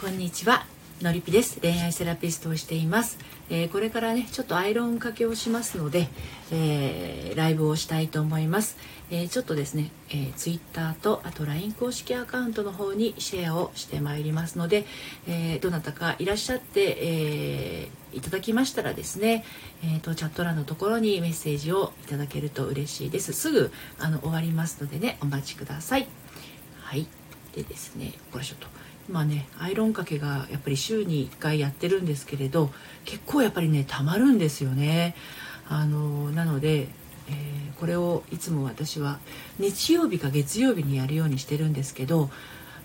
こんにちは。のりぴです。恋愛セラピストをしています、えー、これからねちょっとアイロンかけをしますので、えー、ライブをしたいと思います、えー、ちょっとですね、えー、Twitter とあと LINE 公式アカウントの方にシェアをしてまいりますので、えどなたかいらっしゃって、えいただきましたらですね、えーと、チャット欄のところにメッセージをいただけると嬉しいです。すぐあの終わりますのでねお待ちください。はい。でですねこれちょっと。まあねアイロンかけがやっぱり週に1回やってるんですけれど結構やっぱりねたまるんですよね。あのなので、えー、これをいつも私は日曜日か月曜日にやるようにしてるんですけど、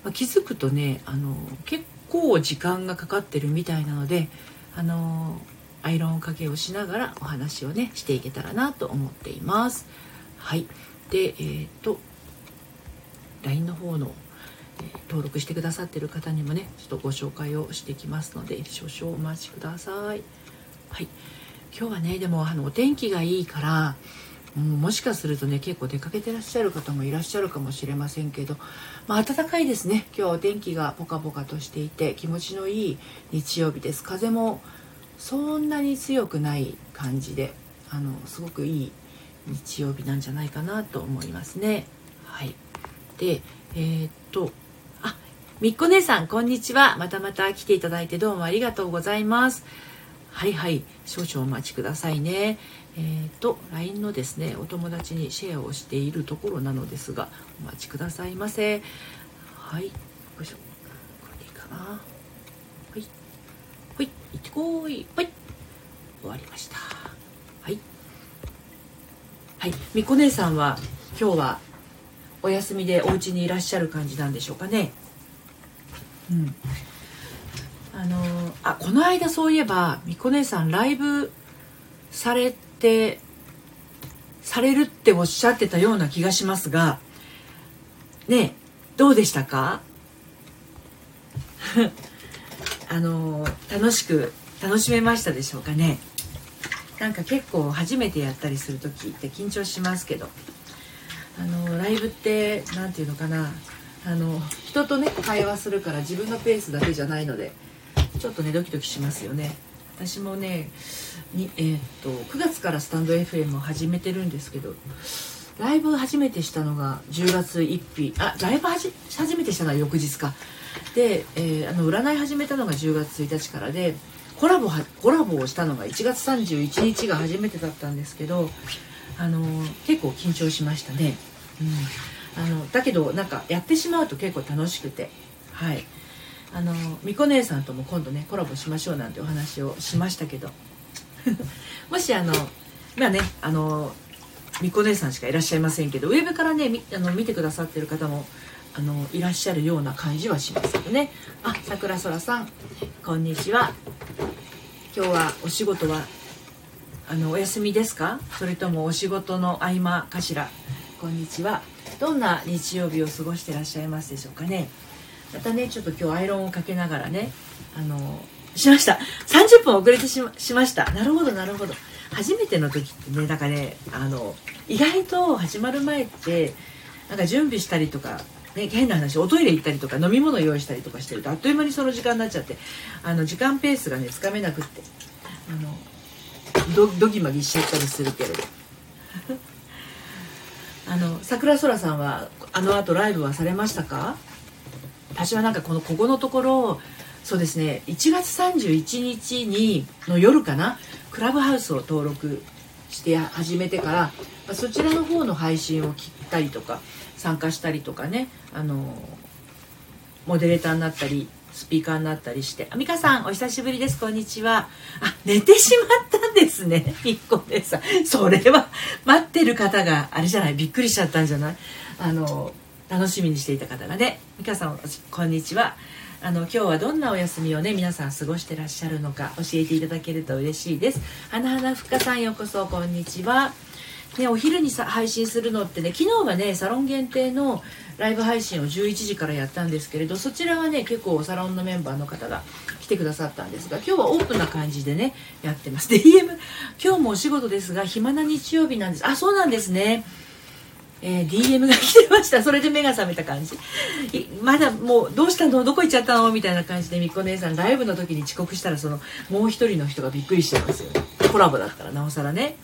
まあ、気づくとねあの結構時間がかかってるみたいなのであのアイロンかけをしながらお話をねしていけたらなと思っています。はい。でえっ、ー、と LINE の方の登録してくださってる方にもねちょっとご紹介をしてきますので少々お待ちください。はい。今日はねでもあのお天気がいいからももしかするとね結構出かけてらっしゃる方もいらっしゃるかもしれませんけど、まあ、暖かいですね。今日はお天気がポカポカとしていて気持ちのいい日曜日です。風もそんなに強くない感じであのすごくいい日曜日なんじゃないかなと思いますね。はい。でえー、っとみっこ姉さんこんにちは。またまた来ていただいてどうもありがとうございます。はいはい。少々お待ちくださいね。えーと LINE のですねお友達にシェアをしているところなのですがお待ちくださいませ。はい。よいしょ。これでいいかな。はい。ほい。行ってこい。ほい。終わりました。はい。はい。みこ姉さんは今日はお休みでお家にいらっしゃる感じなんでしょうかね。うん。あのあこの間そういえばみこ姉さんライブされてされるっておっしゃってたような気がしますがねどうでしたか？あの楽しく楽しめましたでしょうかね？なんか結構初めてやったりする時って緊張しますけど。あのライブって何て言うのかな？あの人とね会話するから自分のペースだけじゃないのでちょっとねドキドキしますよね。私もねに、えー、っと9月からスタンド FM を始めてるんですけどライブ初めてしたのが10月1日。あライブ初めてしたのは翌日か。で、えー、あの占い始めたのが10月1日からでコラボコラボをしたのが1月31日が初めてだったんですけどあの結構緊張しましたね。うん。あのだけどなんかやってしまうと結構楽しくて。はい。あのみこ姉さんとも今度ねコラボしましょうなんてお話をしましたけど。もしあのまあねあのみこ姉さんしかいらっしゃいませんけどウェブからねあの見てくださってる方もあのいらっしゃるような感じはしますよね。あ桜空さんこんにちは。今日はお仕事はあのお休みですか？それともお仕事の合間かしら？こんにちは。どんな日曜日を過ごしてらっしゃいますでしょうかね。またねちょっと今日アイロンをかけながらねあのしました。30分遅れてしましました。なるほどなるほど。初めての時ってねなんかねあの意外と始まる前ってなんか準備したりとかね、変な話おトイレ行ったりとか飲み物用意したりとかしてるとあっという間にその時間になっちゃってあの時間ペースがねつかめなくってあのドドギマギしちゃったりするけれど。あの桜空さんはあの後ライブはされましたか？私はなんかこのここのところそうですね1月31日にの夜かなクラブハウスを登録して始めてから、ま、そちらの方の配信を聞いたりとか参加したりとかねあのモデレーターになったりスピーカーになったりして「美香さんお久しぶりです。こんにちは」あ寝てしまったんですね。1個でさそれは待ってる方があれじゃない。びっくりしちゃったんじゃない？あの楽しみにしていた方がね。美香さんこんにちは。あの今日はどんなお休みをね皆さん過ごしてらっしゃるのか教えていただけると嬉しいです。花花ふっかさんようこそ。こんにちは。ね、お昼にさ配信するのってね昨日はねサロン限定のライブ配信を11時からやったんですけれどそちらはね結構サロンのメンバーの方が来てくださったんですが今日はオープンな感じでねやってます。DM 今日もお仕事ですが暇な日曜日なんです。あそうなんですね。えー、DM が来てました。それで目が覚めた感じ。まだもうどうしたの？どこ行っちゃったの？みたいな感じでみっこ姉さんライブの時に遅刻したらそのもう一人の人がびっくりしてますよコラボだったらなおさらね。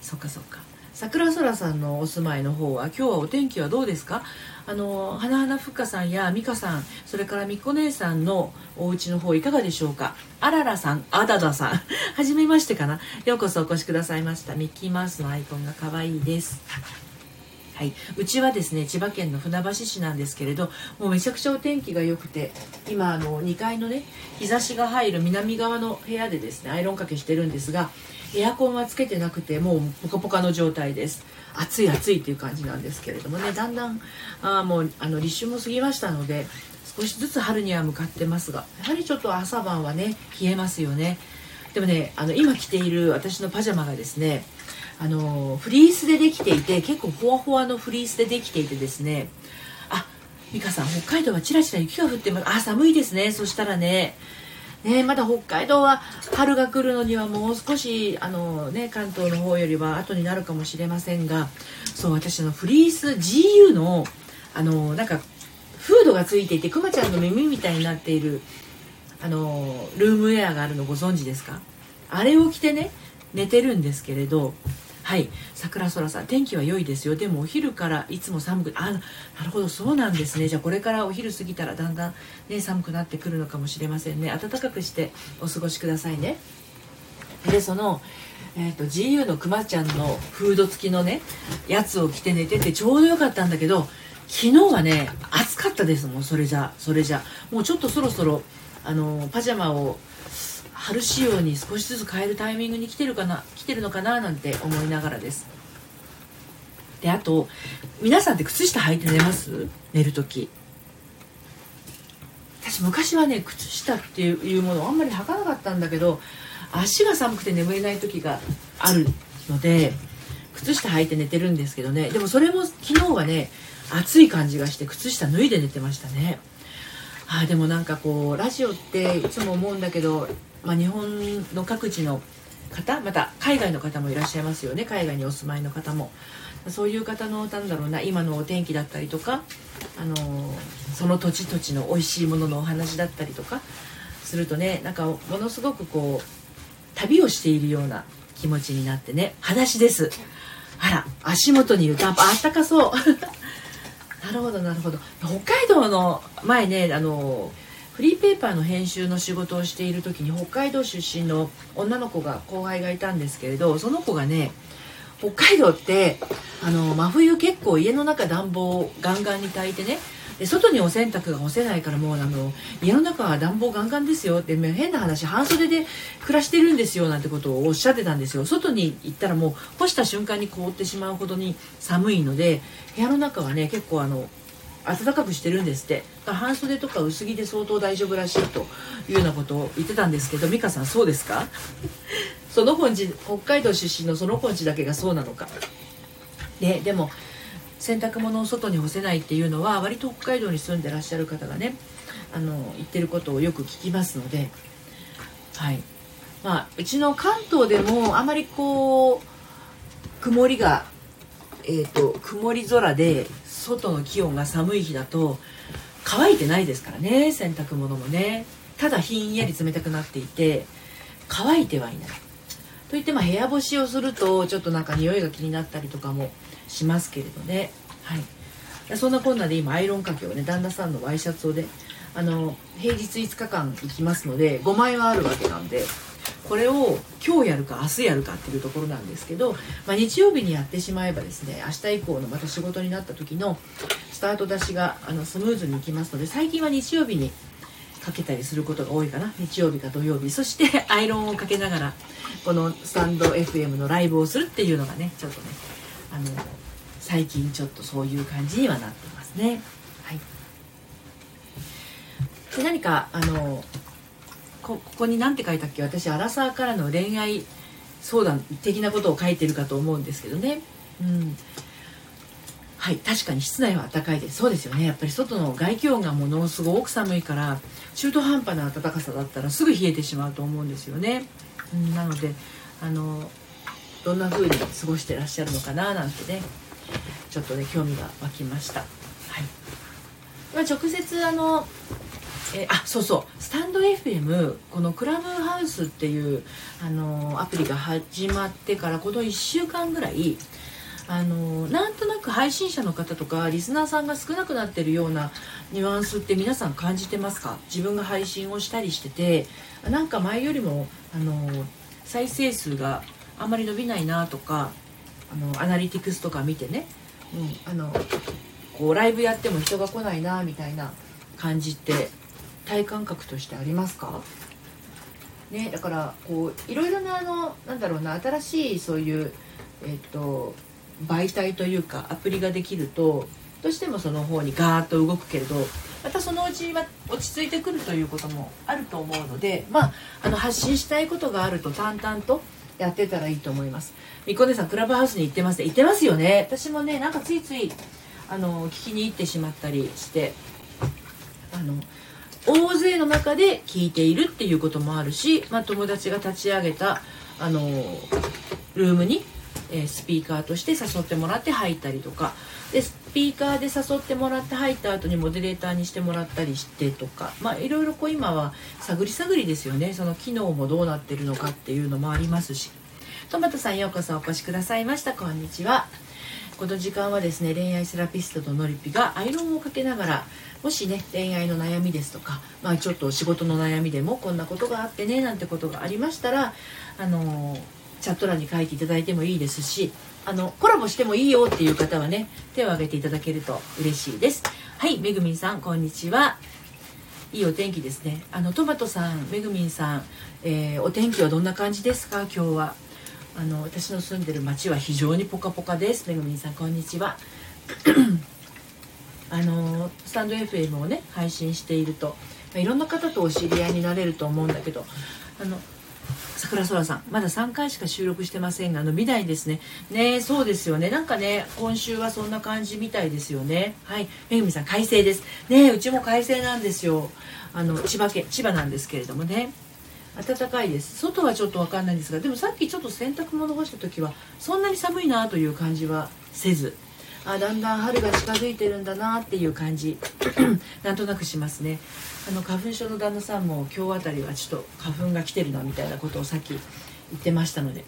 そっかそっか。桜空さんのお住まいの方は今日はお天気はどうですか？あの花々ふっかさんや美香さんそれからみっこ姉さんのお家の方いかがでしょうか？あららさんあだださん。はじめましてかな。ようこそお越しくださいました。ミッキーマウスのアイコンが可愛いです。はい、うちはですね千葉県の船橋市なんですけれどもうめちゃくちゃお天気が良くて今あの2階のね日差しが入る南側の部屋でですねアイロンかけしてるんですがエアコンはつけてなくてもうポカポカの状態です。暑い暑いっていう感じなんですけれどもねだんだんあもうあの立春も過ぎましたので少しずつ春には向かってますがやはりちょっと朝晩はね冷えますよね。でもねあの今着ている私のパジャマがですねあのフリースでできていて結構ほわほわのフリースでできていてですね。あ美香さん北海道はちらちら雪が降ってます。あ寒いですね。そしたらね。ね、まだ北海道は春が来るのにはもう少しあの、ね、関東の方よりは後になるかもしれませんがそう私のフリース GU のあのなんかフードがついていてくまちゃんの耳みたいになっているあのルームウェアがあるのご存知ですか？あれを着てね寝てるんですけれどはい。桜空さん天気は良いですよ。でもお昼からいつも寒くあなるほどそうなんですね。じゃあこれからお昼過ぎたらだんだんね寒くなってくるのかもしれませんね。暖かくしてお過ごしくださいね。でそのえーと、GU のくまちゃんのフード付きのねやつを着て寝ててちょうどよかったんだけど昨日はね暑かったですもん。それじゃそれじゃ。もうちょっとそろそろあのパジャマを春仕様に少しずつ変えるタイミングに来てるかな来てるのかななんて思いながらです。であと皆さんって靴下履いて寝ます？寝る時。私昔はね靴下っていうものをあんまり履かなかったんだけど足が寒くて眠れない時があるので靴下履いて寝てるんですけどね。でもそれも昨日はね暑い感じがして靴下脱いで寝てましたね。あでもなんかこうラジオっていつも思うんだけどまあ、日本の各地の方また海外の方もいらっしゃいますよね。海外にお住まいの方も。そういう方のなんだろうな今のお天気だったりとか、あのその土地土地の美味しいもののお話だったりとかするとねなんかものすごくこう旅をしているような気持ちになってね裸足です。あら足元に湯たんぽあったかそう。なるほどなるほど。北海道の前ねあのフリーペーパーの編集の仕事をしている時に北海道出身の女の子が後輩がいたんですけれどその子がね北海道ってあの真冬結構家の中暖房ガンガンに炊いてねで外にお洗濯が干せないからもうあの家の中は暖房ガンガンですよって変な話半袖で暮らしてるんですよなんてことをおっしゃってたんですよ。外に行ったらもう干した瞬間に凍ってしまうほどに寒いので部屋の中はね結構あの暖かくしてるんですって。半袖とか薄着で相当大丈夫らしいというようなことを言ってたんですけど美香さんそうですか？その本地北海道出身のその本地だけがそうなのか。ででも洗濯物を外に干せないっていうのは割と北海道に住んでらっしゃる方がねあの言ってることをよく聞きますので。はい。まあうちの関東でもあまりこう曇りがえーと曇り空で外の気温が寒い日だと乾いてないですからね洗濯物もね。ただひんやり冷たくなっていて乾いてはいない。といってまあ部屋干しをするとちょっとなんか匂いが気になったりとかもしますけれどね。はい。そんなこんなで今アイロンかけをね旦那さんのワイシャツをねあの平日5日間行きますので5枚はあるわけなんでこれを今日やるか明日やるかっていうところなんですけど、まあ、日曜日にやってしまえばですね明日以降のまた仕事になった時のスタート出しがあのスムーズにいきますので最近は日曜日にかけたりすることが多いかな。日曜日か土曜日。そして アイロンをかけながらこのスタンド FM のライブをするっていうのがねちょっとねあの最近ちょっとそういう感じにはなってますね。はい、で何かあのこここに何て書いたっけ？私アラサーからの恋愛相談的なことを書いてるかと思うんですけどね。うん。はい確かに室内は暖かいです。そうですよね。やっぱり外の外気温がものすごく寒いから中途半端な暖かさだったらすぐ冷えてしまうと思うんですよね、うん、なのであのどんな風に過ごしてらっしゃるのかななんてねちょっとね興味が湧きました、はい。まあ、直接あのえ、あそうそう。スタンド FM このクラブハウスっていうあのアプリが始まってからこの1週間ぐらいあのなんとなく配信者の方とかリスナーさんが少なくなってるようなニュアンスって皆さん感じてますか？自分が配信をしたりしててなんか前よりもあの再生数があんまり伸びないなとかあのアナリティクスとか見てね、うん、あのこうライブやっても人が来ないなみたいな感じって体感覚としてありますか？ね、だからこういろいろなあのなんだろうな新しいそういう、えっと、媒体というかアプリができるとどうしてもその方にガーッと動くけれどまたそのうちは落ち着いてくるということもあると思うので、まあ、あの発信したいことがあると淡々とやってたらいいと思います。みこねさんクラブハウスに行ってます行ってますよね？私もねなんかついついあの聞きに行ってしまったりしてあの大勢の中で聞いているっていうこともあるし、まあ、友達が立ち上げたあのルームに、えー、スピーカーとして誘ってもらって入ったりとか。でスピーカーで誘ってもらって入った後にモデレーターにしてもらったりしてとか。まあいろいろこう今は探り探りですよね。その機能もどうなってるのかっていうのもありますし。トマトさんようこそお越しくださいました。こんにちは。この時間はですね恋愛セラピストののりぴがアイロンをかけながらもしね恋愛の悩みですとか、まあ、ちょっと仕事の悩みでもこんなことがあってねなんてことがありましたらあのチャット欄に書いていただいてもいいですしあのコラボしてもいいよっていう方はね手を挙げていただけると嬉しいです。はいめぐみんさんこんにちは。いいお天気ですね。あのトマトさんめぐみんさん、えー、お天気はどんな感じですか？今日は。あの私の住んでる町は非常にポカポカです。めぐみんさんこんにちは。あのスタンド FM をね配信していると、まあ、いろんな方とお知り合いになれると思うんだけどあの桜空さんまだ3回しか収録してませんが伸びないですね。ねそうですよね。なんかね今週はそんな感じみたいですよね。はい。めぐみさん快晴です。ねうちも快晴なんですよ。あの千葉県千葉なんですけれどもね。暖かいです。外はちょっと分かんないんですがでもさっきちょっと洗濯物干した時はそんなに寒いなという感じはせず。あだんだん春が近づいてるんだなっていう感じ。なんとなくしますね。あの花粉症の旦那さんも今日あたりはちょっと花粉が来てるなみたいなことをさっき言ってましたので。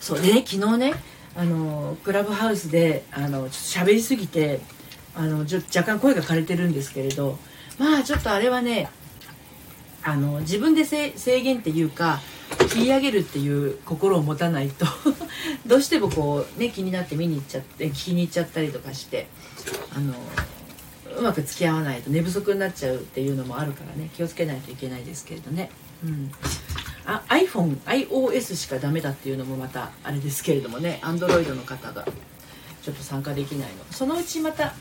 そうでね昨日ねあのクラブハウスであのちょっと喋りすぎてあの若干声が枯れてるんですけれど。まあちょっとあれはねあの自分で制限っていうか切り上げるっていう心を持たないと どうしてもこうね気になって見に行っちゃって聞きに行っちゃったりとかしてあのうまく付き合わないと寝不足になっちゃうっていうのもあるからね気をつけないといけないですけれどね。うんあ iPhone、iOS しかダメだっていうのもまたあれですけれどもね Android の方がちょっと参加できないのそのうちまた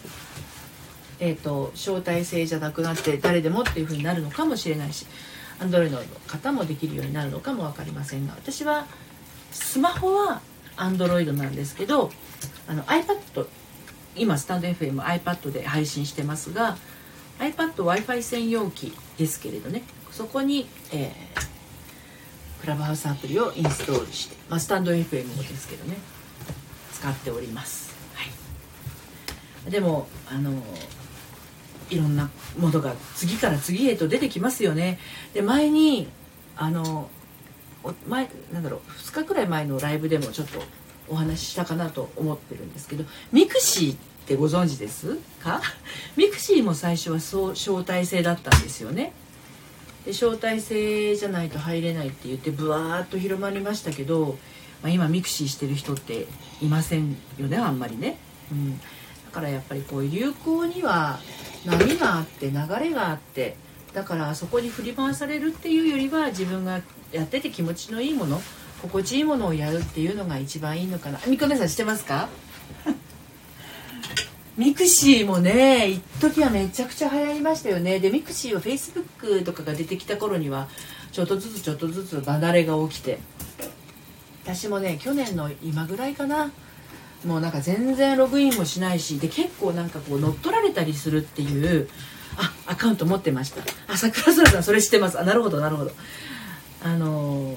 えーと、招待制じゃなくなって誰でもっていう風になるのかもしれないし Android の方もできるようになるのかも分かりませんが私はスマホは Android なんですけどあの iPad 今スタンド FM iPad で配信してますが iPadw i f i 専用機ですけれどねそこに、えー、クラブハウスアプリをインストールして、まあ、スタンド FM もですけどね使っております、はい、でもあのいろんなものが次から次へと出てきますよね。で前にあの前なんだろう2日くらい前のライブでもちょっとお話ししたかなと思ってるんですけど mixi ってご存知ですか？mixi も最初はそう招待制だったんですよね。で招待制じゃないと入れないって言ってブワーッと広まりましたけど、まあ、今 mixi してる人っていませんよねあんまりね、うん、だからやっぱりこう流行には波があって流れがあってだからあそこに振り回されるっていうよりは自分がやってて気持ちのいいもの心地いいものをやるっていうのが一番いいのかな。みこねさんしてますか？mixi もね一時はめちゃくちゃ流行りましたよね。で mixi はフェイスブックとかが出てきた頃にはちょっとずつちょっとずつ離れが起きて。私もね去年の今ぐらいかなもうなんか全然ログインもしないしで結構なんかこう乗っ取られたりするっていうあアカウント持ってました。あ桜空さんそれ知ってます。あなるほどなるほど。あの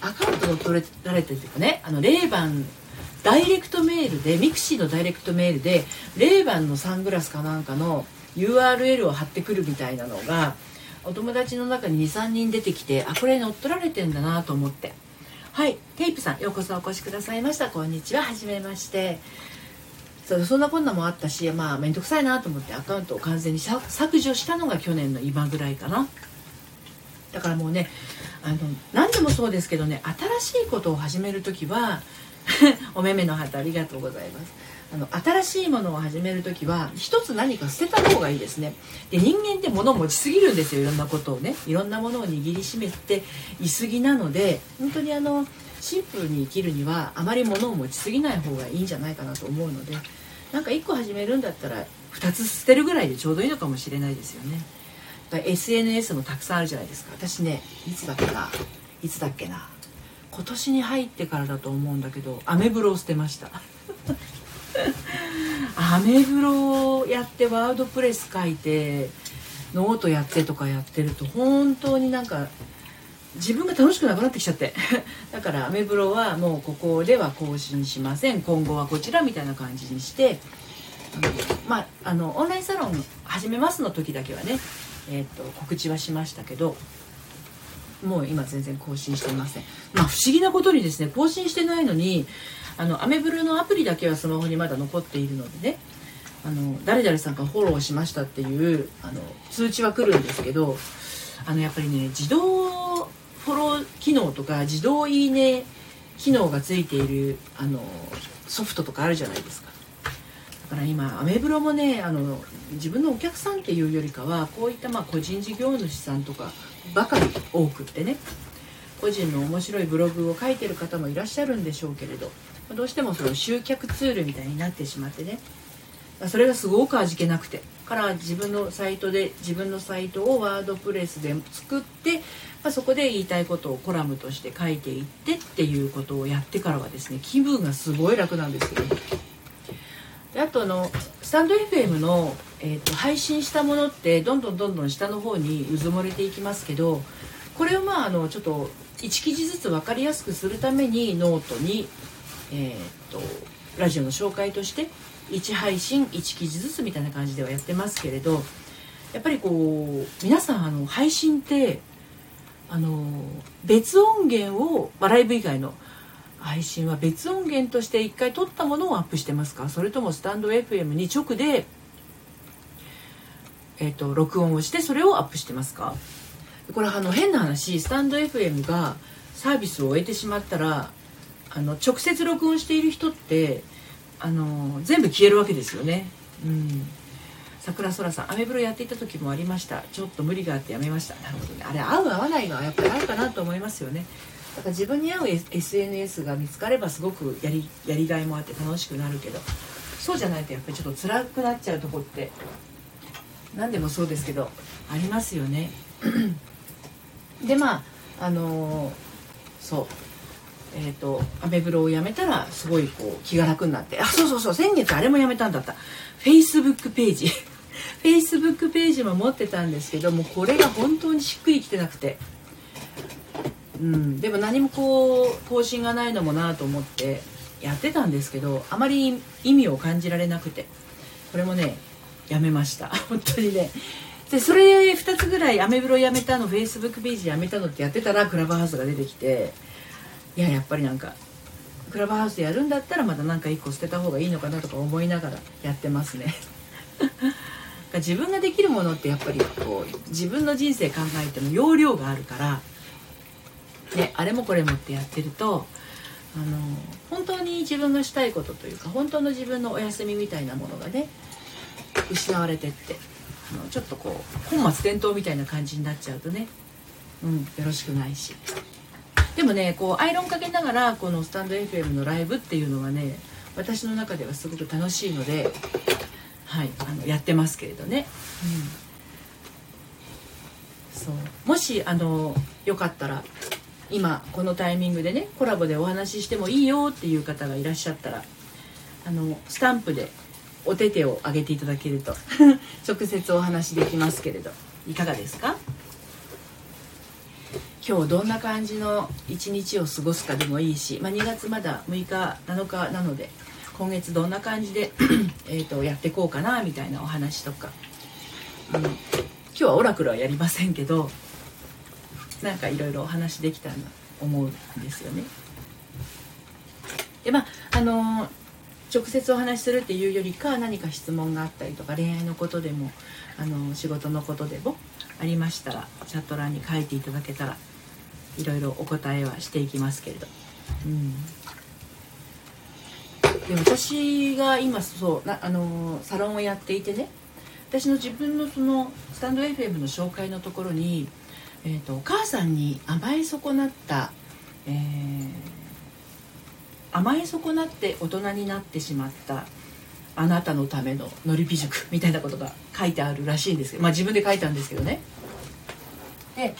アカウント乗っ取られてるっていうかねあのレイバンダイレクトメールで mixi のダイレクトメールでレイバンのサングラスかなんかの URL を貼ってくるみたいなのがお友達の中に23人出てきてあこれ乗っ取られてんだなと思って。はいテイプさんようこそお越しくださいました。こんにちは。はじめまして。そうそんなこんなもあったしまあ面倒くさいなと思ってアカウントを完全に削除したのが去年の今ぐらいかな。だからもうねあの何でもそうですけどね新しいことを始める時は お目目の旗ありがとうございます。あの新しいものを始める時は一つ何か捨てた方がいいですね。で人間って物を持ちすぎるんですよ。いろんなことをね。いろんなものを握りしめていすぎなので本当にあのシンプルに生きるにはあまり物を持ちすぎない方がいいんじゃないかなと思うのでなんか1個始めるんだったら2つ捨てるぐらいでちょうどいいのかもしれないですよね。SNS もたくさんあるじゃないですか。私ねいつだっけな。いつだっけな。今年に入ってからだと思うんだけどアメブロを捨てました。アメブロをやってワードプレス書いてノートやってとかやってると本当になんか自分が楽しくなくなってきちゃって。だからアメブロはもうここでは更新しません。今後はこちらみたいな感じにして。まああのオンラインサロン始めますの時だけはね、えーと、告知はしましたけどもう今全然更新してません。まあ不思議なことにですね更新してないのにあのアメブロのアプリだけはスマホにまだ残っているのでね。あの誰々さんがフォローしましたっていうあの通知は来るんですけどあのやっぱりね自動フォロー機能とか自動いいね機能がついているあのソフトとかあるじゃないですか。だから今アメブロもねあの自分のお客さんっていうよりかはこういったまあ個人事業主さんとかばかり多くってね。個人の面白いブログを書いてる方もいらっしゃるんでしょうけれどどうしてもその集客ツールみたいになってしまってね。それがすごく味気なくてから自分のサイトで自分のサイトをワードプレスで作って、まあ、そこで言いたいことをコラムとして書いていってっていうことをやってからはですね気分がすごい楽なんですけどであとあのスタンド FM の、えーと、配信したものってどんどんどんどん下の方にうずもれていきますけどこれをまああのちょっと1記事ずつ分かりやすくするためにノートに、えーとラジオの紹介として1配信1記事ずつみたいな感じではやってますけれどやっぱりこう皆さんあの配信ってあの別音源を、まあ、ライブ以外の配信は別音源として1回撮ったものをアップしてますか？それともスタンド FM に直で、えーと、録音をしてそれをアップしてますか？これあの変な話スタンド FM がサービスを終えてしまったらあの直接録音している人ってあの全部消えるわけですよね。うん。桜空さんアメブロやっていた時もありました。ちょっと無理があってやめました。なるほどね。あれ合う合わないのはやっぱりあるかなと思いますよね。だから自分に合う SNS が見つかればすごくやりやりがいもあって楽しくなるけど。そうじゃないとやっぱりちょっと辛くなっちゃうとこって何でもそうですけどありますよね。でまああのー、そう。えーと、アメブロをやめたらすごいこう気が楽になって。あそうそうそう先月あれもやめたんだった。フェイスブックページ。フェイスブックページも持ってたんですけどもこれが本当にしっくりきてなくて。うんでも何もこう更新がないのもなと思ってやってたんですけどあまり意味を感じられなくて。これもねやめました。本当にね。でそれ2つぐらいアメブロやめたのフェイスブックページやめたのってやってたらクラブハウスが出てきていややっぱりなんかクラブハウスやるんだったらまた何か1個捨てた方がいいのかなとか思いながらやってますね。自分ができるものってやっぱりこう自分の人生考えても容量があるから、ね、あれもこれもってやってるとあの本当に自分のしたいことというか本当の自分のお休みみたいなものがね失われてって。ちょっとこう本末転倒みたいな感じになっちゃうとね、うん、よろしくないし。でもねこうアイロンかけながらこのスタンド FM のライブっていうのはね私の中ではすごく楽しいので、はい、あのやってますけれどね、うん、そう。もしあのよかったら今このタイミングでねコラボでお話ししてもいいよっていう方がいらっしゃったらあのスタンプでお手手を挙げていただけると。直接お話できますけれど。いかがですか？今日どんな感じの一日を過ごすかでもいいし、まあ、2月まだ6日7日なので今月どんな感じで えとやっていこうかなみたいなお話とか、うん、今日はオラクルはやりませんけどなんかいろいろお話できたら思うんですよね。でまああの直接お話しするっていうよりか何か質問があったりとか恋愛のことでもあの仕事のことでもありましたらチャット欄に書いていただけたらいろいろお答えはしていきますけれど、うん、で私が今そうなあのサロンをやっていてね私の自分のそのスタンド FM の紹介のところに、えーと、お母さんに甘え損なった、えー、甘え損なって大人になってしまったあなたのためののりぴ塾みたいなことが書いてあるらしいんですけどまあ自分で書いたんですけどね。で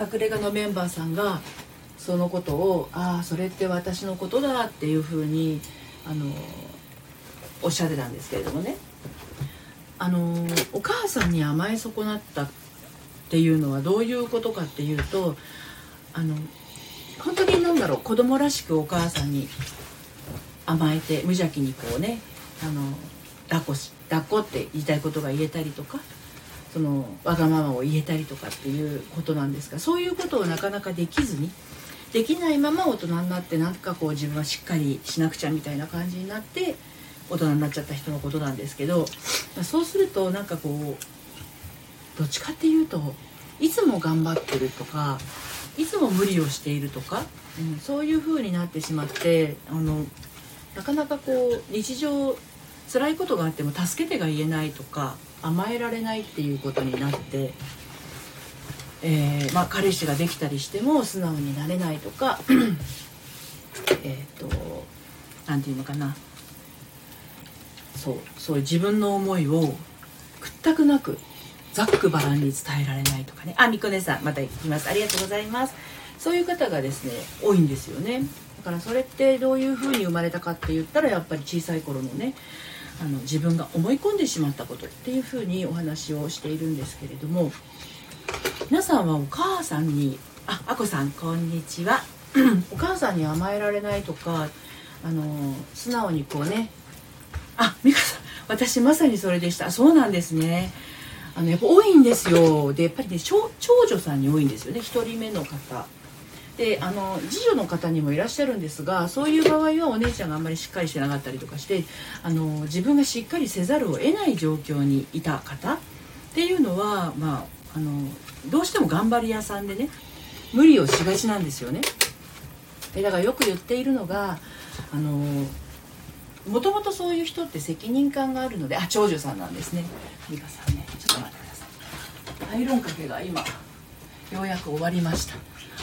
隠れ家のメンバーさんがそのことをああそれって私のことだっていうふうにあのおっしゃってたんですけれどもね。あのお母さんに甘え損なったっていうのはどういうことかっていうとあの本当に何だろう子供らしくお母さんに甘えて無邪気にこうねあの抱っこし抱っこって言いたいことが言えたりとかそのわがままを言えたりとかっていうことなんですがそういうことをなかなかできずにできないまま大人になってなんかこう自分はしっかりしなくちゃみたいな感じになって大人になっちゃった人のことなんですけどそうするとなんかこうどっちかっていうといつも頑張ってるとかいつも無理をしているとか、うん、そういう風になってしまってあのなかなかこう日常辛いことがあっても助けてが言えないとか甘えられないっていうことになって、えー、まあ、彼氏ができたりしても素直になれないとかえっと何て言うのかな。そうそういう自分の思いを屈託なくざっくばらんに伝えられないとかね。あみこねさんまた行きます。ありがとうございます。そういう方がですね多いんですよね。だからそれってどういうふうに生まれたかって言ったらやっぱり小さい頃のねあの自分が思い込んでしまったことっていうふうにお話をしているんですけれども皆さんはお母さんにああこさんこんにちは。お母さんに甘えられないとかあの素直にこうねあ美香さん私まさにそれでした。そうなんですね。あのやっぱ多いんですよ。でやっぱりね長女さんに多いんですよね。1人目の方。であの次女の方にもいらっしゃるんですがそういう場合はお姉ちゃんがあんまりしっかりしてなかったりとかしてあの自分がしっかりせざるを得ない状況にいた方。っていうのは、まあ、あのどうしても頑張り屋さんでね無理をしがちなんですよね。でだからよく言っているのがあのもともとそういう人って責任感があるのであ長女さんなんですね。美香さんねちょっと待ってくださいアイロンかけが今ようやく終わりました。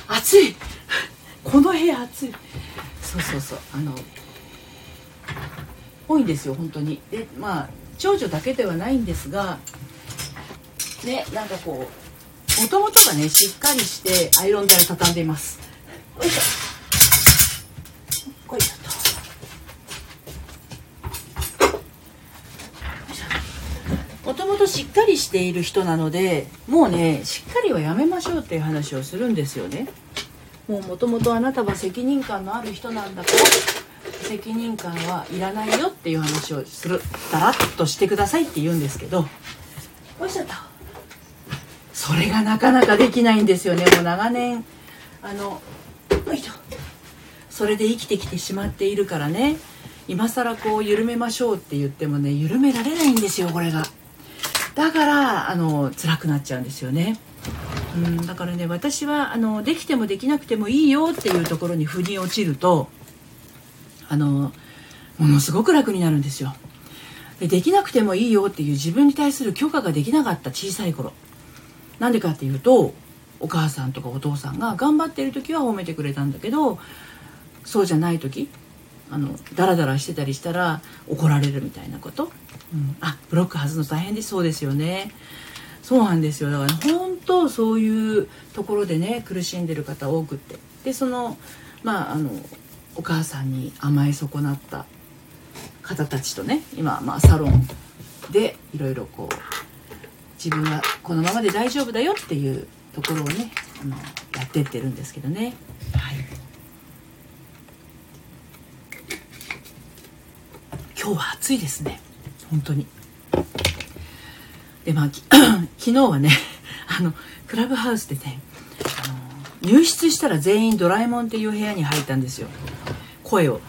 暑い。この部屋暑い。そうそうそう。あの多いんですよ本当に。でまあ長女だけではないんですがねなんかこうもともとがねしっかりしてアイロン台を畳んでいます。よいしょこいしょもともとしっかりしている人なのでもうねしっかりはやめましょうっていう話をするんですよね。もうもともとあなたは責任感のある人なんだから責任感はいらないよっていう話をするだらっとしてくださいって言うんですけどおいしょった。それがなかなかできないんですよね。もう長年あのそれで生きてきてしまっているからね。今更こう緩めましょうって言ってもね緩められないんですよこれが。だからあの辛くなっちゃうんですよね。うん、だからね私はあのできてもできなくてもいいよっていうところに腑に落ちるとあのものすごく楽になるんですよでできなくてもいいよっていう自分に対する許可ができなかった小さい頃なんでかっていうとお母さんとかお父さんが頑張ってる時は褒めてくれたんだけどそうじゃない時あのダラダラしてたりしたら怒られるみたいなこと？うん、あブロック外すの大変でそうですよね。そうなんですよ。だから本当そういうところでね苦しんでる方多くって。でそのまああのお母さんに甘え損なった方たちとね今、まあ、サロンでいろいろこう自分はこのままで大丈夫だよっていうところをねあのやってってるんですけどね。はい今日は暑いですね。本当に。でまあ 昨日はね あのクラブハウスでねあの入室したら全員ドラえもんっていう部屋に入ったんですよ。声を。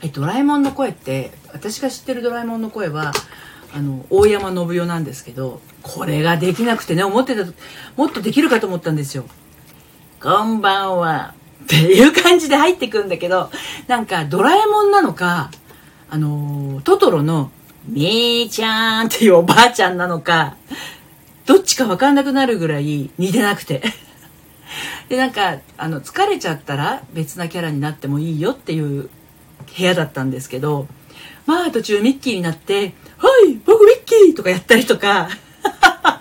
えドラえもんの声って私が知ってるドラえもんの声はあの大山信代なんですけどこれができなくてね思ってたもっとできるかと思ったんですよ。こんばんは。っていう感じで入ってくんだけどなんかドラえもんなのかあのトトロのみーちゃんっていうおばあちゃんなのか、どっちかわかんなくなるぐらい似てなくて。で、なんか、あの、疲れちゃったら別なキャラになってもいいよっていう部屋だったんですけど、まあ途中ミッキーになって、はい僕ミッキーとかやったりとか、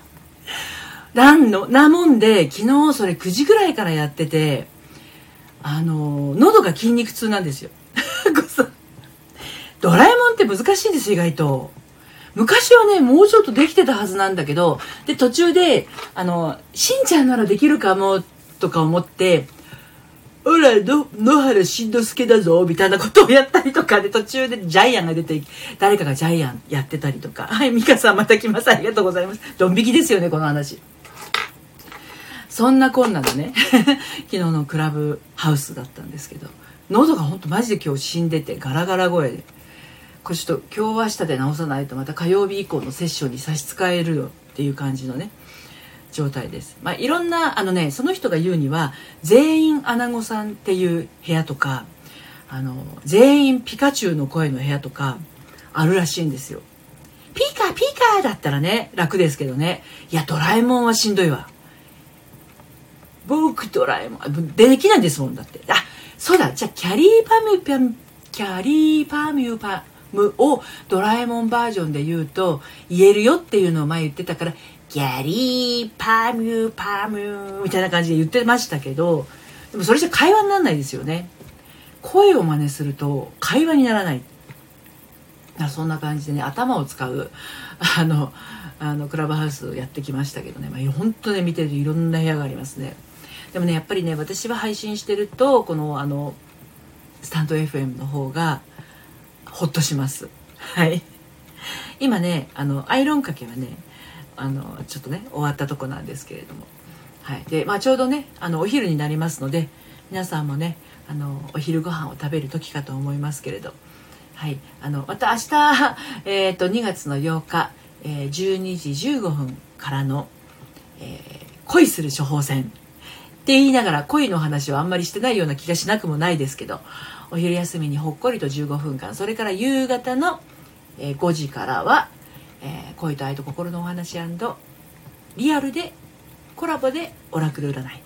なんの、なもんで、昨日それ9時ぐらいからやってて、あの、喉が筋肉痛なんですよ。ドラえもんって難しいんです意外と。昔はね、もうちょっとできてたはずなんだけど、で、途中で、あの、しんちゃんならできるかも、とか思って、ほら、の、野原しんのすけだぞ、みたいなことをやったりとかで、途中でジャイアンが出て、誰かがジャイアンやってたりとか。はい、ミカさんまた来ます。ありがとうございます。ドン引きですよね、この話。そんなこんなでね、昨日のクラブハウスだったんですけど、喉がほんとマジで今日死んでて、ガラガラ声で。こちょっと今日は明日で直さないとまた火曜日以降のセッションに差し支えるよっていう感じのね状態です。まあ、いろんなあのねその人が言うには全員アナゴさんっていう部屋とかあの全員ピカチュウの声の部屋とかあるらしいんですよ。ピカピカだったらね楽ですけどねいやドラえもんはしんどいわ。僕ドラえもんできないんですもんだってあそうだじゃあキャリーパミュパキャリーパミュパムをドラえもんバージョンで言うと言えるよっていうのを前言ってたからギャリーパミューパミューみたいな感じで言ってましたけどでもそれじゃ会話にならないですよね。声を真似すると会話にならない。そんな感じでね頭を使うあのあのクラブハウスやってきましたけどね、まあ、本当ね見てるといろんな部屋がありますね。でもねやっぱりね私は配信してるとこのあのスタンド FM の方がほっとします。はい。今ねあのアイロンかけはねあのちょっとね終わったとこなんですけれども。はい。でまあちょうどねあのお昼になりますので皆さんもねあのお昼ご飯を食べる時かと思いますけれど。はい。あのまた明日、えーと、2月の8日、えー、12時15分からの、えー、恋する処方箋って言いながら恋の話はあんまりしてないような気がしなくもないですけど。お昼休みにほっこりと15分間。それから夕方の5時からは、えー、恋と愛と心のお話リアルでコラボでオラクル占い。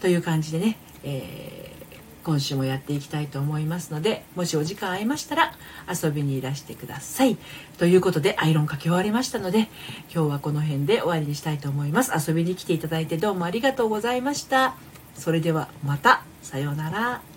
という感じでね、えー、今週もやっていきたいと思いますのでもしお時間合いましたら遊びにいらしてください。ということでアイロンかけ終わりましたので今日はこの辺で終わりにしたいと思います。遊びに来ていただいてどうもありがとうございました。それではまた。さようなら。